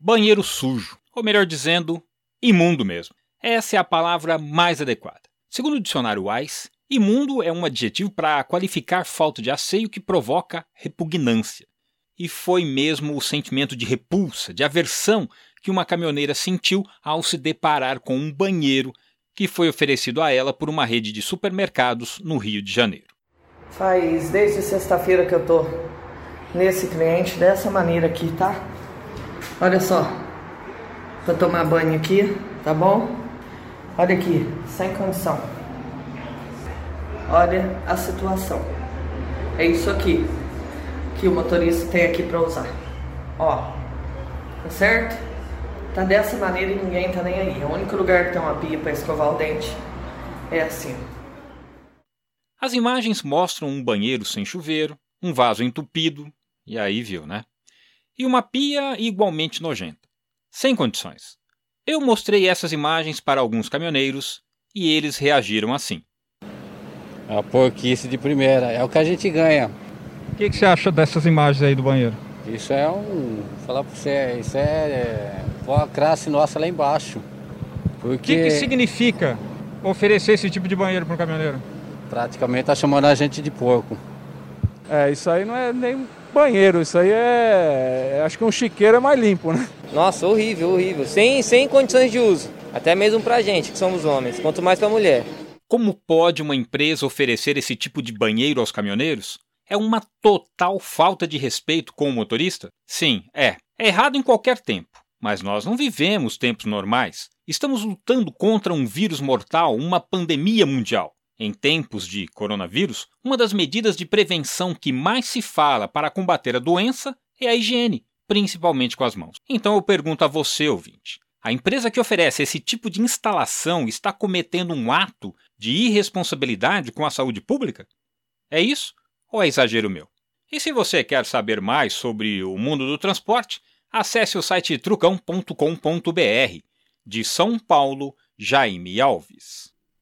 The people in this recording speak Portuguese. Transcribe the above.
banheiro sujo, ou melhor dizendo, imundo mesmo. Essa é a palavra mais adequada. Segundo o dicionário Wise, imundo é um adjetivo para qualificar falta de asseio que provoca repugnância. E foi mesmo o sentimento de repulsa, de aversão que uma caminhoneira sentiu ao se deparar com um banheiro que foi oferecido a ela por uma rede de supermercados no Rio de Janeiro. Faz desde sexta-feira que eu tô nesse cliente dessa maneira aqui, tá? Olha só, pra tomar banho aqui, tá bom? Olha aqui, sem condição. Olha a situação. É isso aqui que o motorista tem aqui para usar. Ó, tá certo? Tá dessa maneira e ninguém tá nem aí. O único lugar que tem uma pia para escovar o dente é assim. As imagens mostram um banheiro sem chuveiro, um vaso entupido, e aí viu, né? E uma pia igualmente nojenta. Sem condições. Eu mostrei essas imagens para alguns caminhoneiros e eles reagiram assim. A porquice de primeira, é o que a gente ganha. O que, que, você acha dessas imagens aí do banheiro? Isso é um. Vou falar pra você, isso é, é a classe nossa lá embaixo. Porque... O que, que significa oferecer esse tipo de banheiro para um caminhoneiro? Praticamente tá chamando a gente de porco. É, isso aí não é nem banheiro, isso aí é. Acho que um chiqueiro é mais limpo, né? Nossa, horrível, horrível. Sem, sem condições de uso. Até mesmo pra gente, que somos homens, quanto mais pra mulher. Como pode uma empresa oferecer esse tipo de banheiro aos caminhoneiros? É uma total falta de respeito com o motorista? Sim, é. É errado em qualquer tempo. Mas nós não vivemos tempos normais. Estamos lutando contra um vírus mortal, uma pandemia mundial. Em tempos de coronavírus, uma das medidas de prevenção que mais se fala para combater a doença é a higiene, principalmente com as mãos. Então eu pergunto a você, ouvinte: a empresa que oferece esse tipo de instalação está cometendo um ato de irresponsabilidade com a saúde pública? É isso ou é exagero meu? E se você quer saber mais sobre o mundo do transporte, acesse o site trucão.com.br. De São Paulo, Jaime Alves.